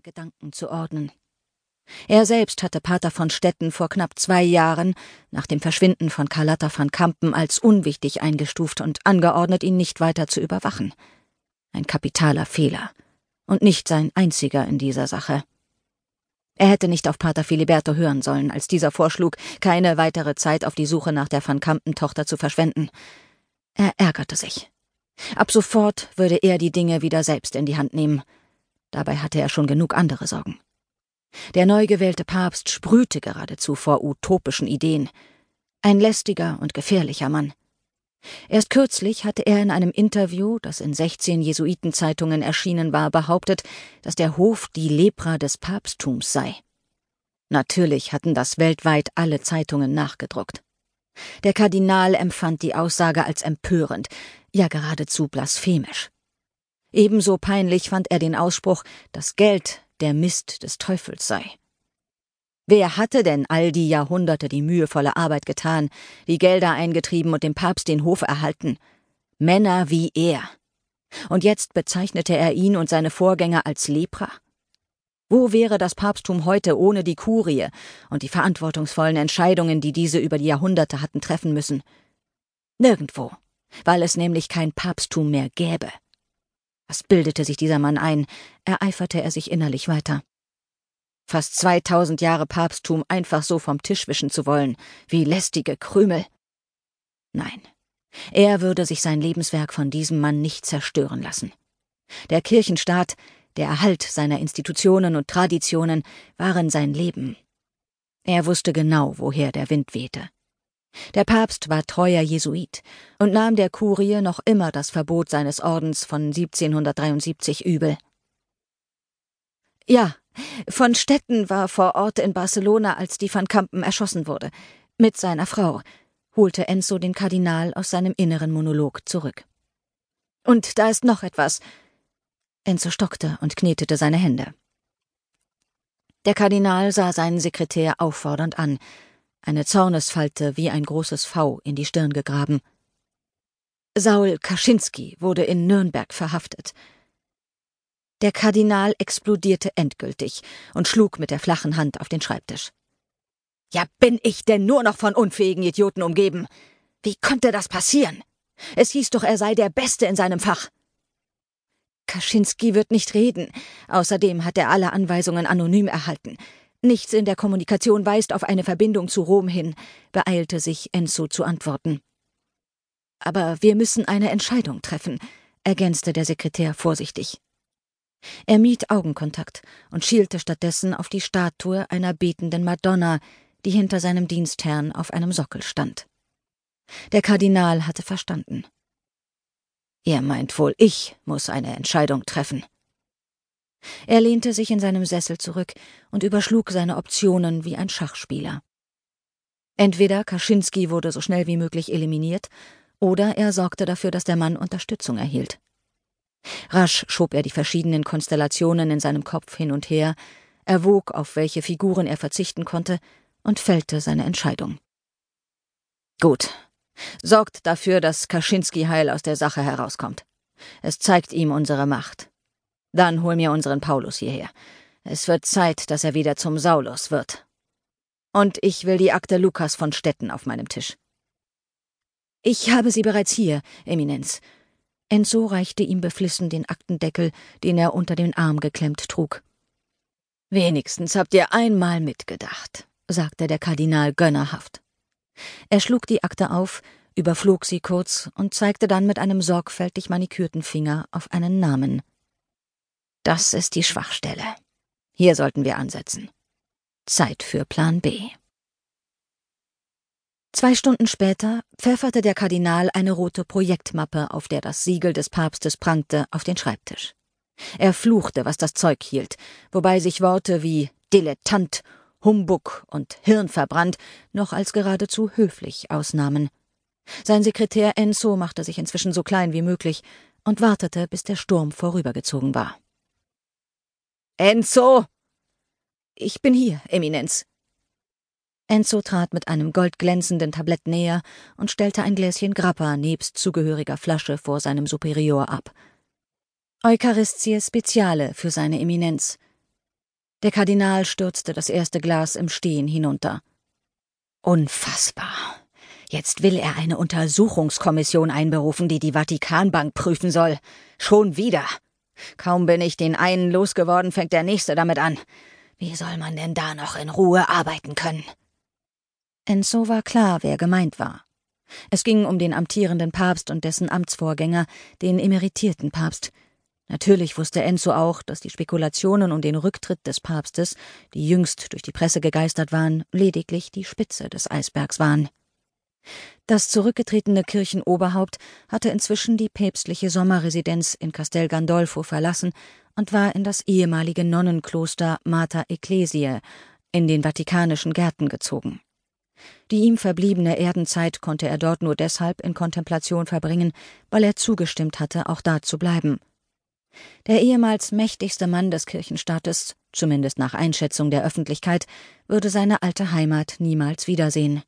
seine Gedanken zu ordnen. Er selbst hatte Pater von Stetten vor knapp zwei Jahren nach dem Verschwinden von Carlotta van Kampen als unwichtig eingestuft und angeordnet, ihn nicht weiter zu überwachen. Ein kapitaler Fehler. Und nicht sein einziger in dieser Sache. Er hätte nicht auf Pater Filiberto hören sollen, als dieser vorschlug, keine weitere Zeit auf die Suche nach der Van Kampen-Tochter zu verschwenden. Er ärgerte sich. Ab sofort würde er die Dinge wieder selbst in die Hand nehmen. Dabei hatte er schon genug andere Sorgen. Der neu gewählte Papst sprühte geradezu vor utopischen Ideen. Ein lästiger und gefährlicher Mann. Erst kürzlich hatte er in einem Interview, das in 16 Jesuitenzeitungen erschienen war, behauptet, dass der Hof die Lepra des Papsttums sei. Natürlich hatten das weltweit alle Zeitungen nachgedruckt. Der Kardinal empfand die Aussage als empörend, ja geradezu blasphemisch. Ebenso peinlich fand er den Ausspruch, dass Geld der Mist des Teufels sei. Wer hatte denn all die Jahrhunderte die mühevolle Arbeit getan, die Gelder eingetrieben und dem Papst den Hof erhalten? Männer wie er. Und jetzt bezeichnete er ihn und seine Vorgänger als Lepra? Wo wäre das Papsttum heute ohne die Kurie und die verantwortungsvollen Entscheidungen, die diese über die Jahrhunderte hatten treffen müssen? Nirgendwo, weil es nämlich kein Papsttum mehr gäbe. Was bildete sich dieser Mann ein? ereiferte er sich innerlich weiter. Fast zweitausend Jahre Papsttum einfach so vom Tisch wischen zu wollen, wie lästige Krümel. Nein, er würde sich sein Lebenswerk von diesem Mann nicht zerstören lassen. Der Kirchenstaat, der Erhalt seiner Institutionen und Traditionen waren sein Leben. Er wusste genau, woher der Wind wehte. Der Papst war treuer Jesuit und nahm der Kurie noch immer das Verbot seines Ordens von 1773 übel. Ja, von Stetten war vor Ort in Barcelona, als die van Kampen erschossen wurde, mit seiner Frau, holte Enzo den Kardinal aus seinem inneren Monolog zurück. Und da ist noch etwas. Enzo stockte und knetete seine Hände. Der Kardinal sah seinen Sekretär auffordernd an, eine Zornesfalte wie ein großes V in die Stirn gegraben. Saul Kaczynski wurde in Nürnberg verhaftet. Der Kardinal explodierte endgültig und schlug mit der flachen Hand auf den Schreibtisch. Ja, bin ich denn nur noch von unfähigen Idioten umgeben? Wie konnte das passieren? Es hieß doch, er sei der Beste in seinem Fach. Kaczynski wird nicht reden. Außerdem hat er alle Anweisungen anonym erhalten. Nichts in der Kommunikation weist auf eine Verbindung zu Rom hin, beeilte sich Enzo zu antworten. Aber wir müssen eine Entscheidung treffen, ergänzte der Sekretär vorsichtig. Er mied Augenkontakt und schielte stattdessen auf die Statue einer betenden Madonna, die hinter seinem Dienstherrn auf einem Sockel stand. Der Kardinal hatte verstanden. Ihr meint wohl, ich muss eine Entscheidung treffen. Er lehnte sich in seinem Sessel zurück und überschlug seine Optionen wie ein Schachspieler. Entweder Kaczynski wurde so schnell wie möglich eliminiert, oder er sorgte dafür, dass der Mann Unterstützung erhielt. Rasch schob er die verschiedenen Konstellationen in seinem Kopf hin und her, erwog, auf welche Figuren er verzichten konnte, und fällte seine Entscheidung. Gut. Sorgt dafür, dass Kaczynski heil aus der Sache herauskommt. Es zeigt ihm unsere Macht. Dann hol mir unseren Paulus hierher. Es wird Zeit, dass er wieder zum Saulus wird. Und ich will die Akte Lukas von Stetten auf meinem Tisch. Ich habe sie bereits hier, Eminenz. Enzo reichte ihm beflissen den Aktendeckel, den er unter den Arm geklemmt trug. Wenigstens habt ihr einmal mitgedacht, sagte der Kardinal gönnerhaft. Er schlug die Akte auf, überflog sie kurz und zeigte dann mit einem sorgfältig manikürten Finger auf einen Namen. Das ist die Schwachstelle. Hier sollten wir ansetzen. Zeit für Plan B. Zwei Stunden später pfefferte der Kardinal eine rote Projektmappe, auf der das Siegel des Papstes prangte, auf den Schreibtisch. Er fluchte, was das Zeug hielt, wobei sich Worte wie Dilettant, Humbug und Hirnverbrannt noch als geradezu höflich ausnahmen. Sein Sekretär Enzo machte sich inzwischen so klein wie möglich und wartete, bis der Sturm vorübergezogen war. Enzo! Ich bin hier, Eminenz. Enzo trat mit einem goldglänzenden Tablett näher und stellte ein Gläschen Grappa nebst zugehöriger Flasche vor seinem Superior ab. Eucharistie Speziale für seine Eminenz. Der Kardinal stürzte das erste Glas im Stehen hinunter. Unfassbar. Jetzt will er eine Untersuchungskommission einberufen, die die Vatikanbank prüfen soll. Schon wieder. Kaum bin ich den einen losgeworden, fängt der nächste damit an. Wie soll man denn da noch in Ruhe arbeiten können? Enzo war klar, wer gemeint war. Es ging um den amtierenden Papst und dessen Amtsvorgänger, den emeritierten Papst. Natürlich wusste Enzo auch, dass die Spekulationen um den Rücktritt des Papstes, die jüngst durch die Presse gegeistert waren, lediglich die Spitze des Eisbergs waren. Das zurückgetretene Kirchenoberhaupt hatte inzwischen die päpstliche Sommerresidenz in Castel Gandolfo verlassen und war in das ehemalige Nonnenkloster Mater Ecclesiae in den vatikanischen Gärten gezogen. Die ihm verbliebene Erdenzeit konnte er dort nur deshalb in Kontemplation verbringen, weil er zugestimmt hatte, auch da zu bleiben. Der ehemals mächtigste Mann des Kirchenstaates, zumindest nach Einschätzung der Öffentlichkeit, würde seine alte Heimat niemals wiedersehen.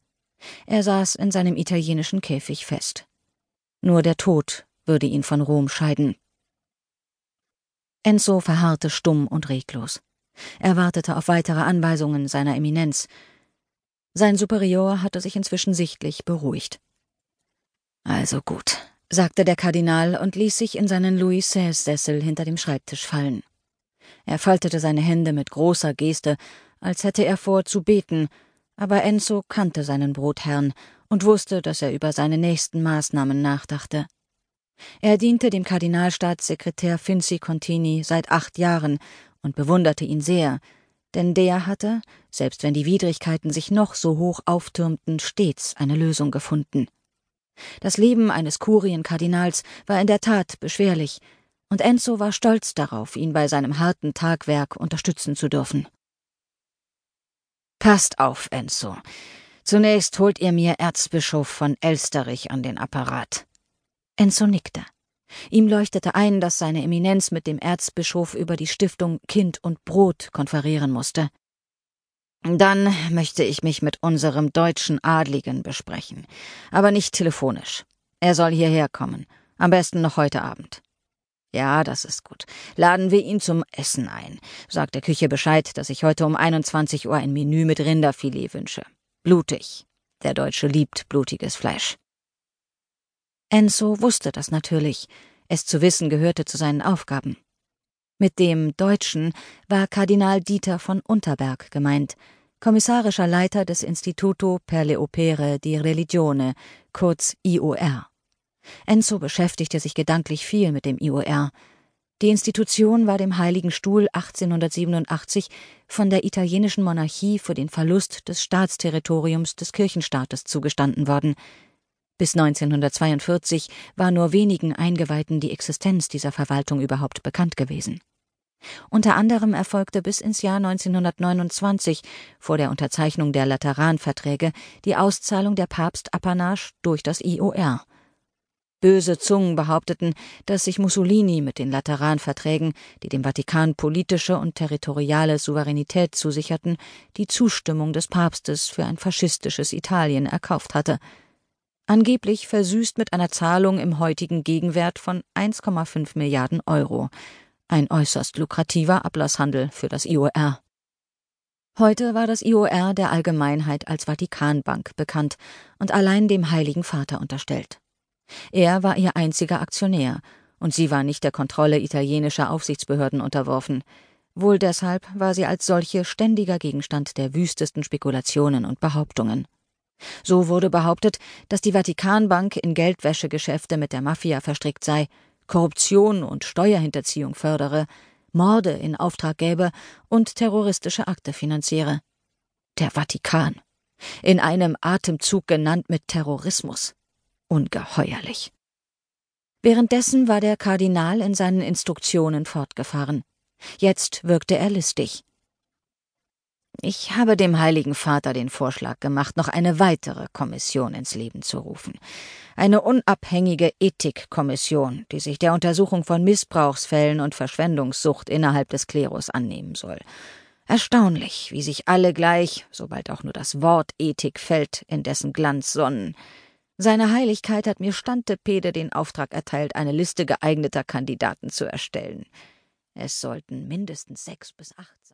Er saß in seinem italienischen Käfig fest. Nur der Tod würde ihn von Rom scheiden. Enzo verharrte stumm und reglos. Er wartete auf weitere Anweisungen seiner Eminenz. Sein Superior hatte sich inzwischen sichtlich beruhigt. Also gut, sagte der Kardinal und ließ sich in seinen Louis XVI-Sessel hinter dem Schreibtisch fallen. Er faltete seine Hände mit großer Geste, als hätte er vor zu beten, aber Enzo kannte seinen Brotherrn und wusste, dass er über seine nächsten Maßnahmen nachdachte. Er diente dem Kardinalstaatssekretär Finzi Contini seit acht Jahren und bewunderte ihn sehr, denn der hatte, selbst wenn die Widrigkeiten sich noch so hoch auftürmten, stets eine Lösung gefunden. Das Leben eines Kurienkardinals war in der Tat beschwerlich, und Enzo war stolz darauf, ihn bei seinem harten Tagwerk unterstützen zu dürfen. Passt auf, Enzo. Zunächst holt ihr mir Erzbischof von Elsterich an den Apparat. Enzo nickte. Ihm leuchtete ein, dass seine Eminenz mit dem Erzbischof über die Stiftung Kind und Brot konferieren musste. Dann möchte ich mich mit unserem deutschen Adligen besprechen, aber nicht telefonisch. Er soll hierher kommen, am besten noch heute Abend. Ja, das ist gut. Laden wir ihn zum Essen ein. Sagt der Küche Bescheid, dass ich heute um 21 Uhr ein Menü mit Rinderfilet wünsche. Blutig. Der Deutsche liebt blutiges Fleisch. Enzo wusste das natürlich. Es zu wissen gehörte zu seinen Aufgaben. Mit dem Deutschen war Kardinal Dieter von Unterberg gemeint, kommissarischer Leiter des Instituto per le Opere di Religione, kurz IOR. Enzo beschäftigte sich gedanklich viel mit dem IOR. Die Institution war dem Heiligen Stuhl 1887 von der italienischen Monarchie für den Verlust des Staatsterritoriums des Kirchenstaates zugestanden worden. Bis 1942 war nur wenigen Eingeweihten die Existenz dieser Verwaltung überhaupt bekannt gewesen. Unter anderem erfolgte bis ins Jahr 1929 vor der Unterzeichnung der Lateranverträge die Auszahlung der Papstapanage durch das IOR. Böse Zungen behaupteten, dass sich Mussolini mit den Lateranverträgen, die dem Vatikan politische und territoriale Souveränität zusicherten, die Zustimmung des Papstes für ein faschistisches Italien erkauft hatte. Angeblich versüßt mit einer Zahlung im heutigen Gegenwert von 1,5 Milliarden Euro. Ein äußerst lukrativer Ablasshandel für das IOR. Heute war das IOR der Allgemeinheit als Vatikanbank bekannt und allein dem Heiligen Vater unterstellt. Er war ihr einziger Aktionär, und sie war nicht der Kontrolle italienischer Aufsichtsbehörden unterworfen. Wohl deshalb war sie als solche ständiger Gegenstand der wüstesten Spekulationen und Behauptungen. So wurde behauptet, dass die Vatikanbank in Geldwäschegeschäfte mit der Mafia verstrickt sei, Korruption und Steuerhinterziehung fördere, Morde in Auftrag gäbe und terroristische Akte finanziere. Der Vatikan. In einem Atemzug genannt mit Terrorismus ungeheuerlich. Währenddessen war der Kardinal in seinen Instruktionen fortgefahren. Jetzt wirkte er listig. Ich habe dem Heiligen Vater den Vorschlag gemacht, noch eine weitere Kommission ins Leben zu rufen. Eine unabhängige Ethikkommission, die sich der Untersuchung von Missbrauchsfällen und Verschwendungssucht innerhalb des Klerus annehmen soll. Erstaunlich, wie sich alle gleich, sobald auch nur das Wort Ethik fällt, in dessen Glanz sonnen. Seine Heiligkeit hat mir Stantepede den Auftrag erteilt, eine Liste geeigneter Kandidaten zu erstellen. Es sollten mindestens sechs bis acht sein.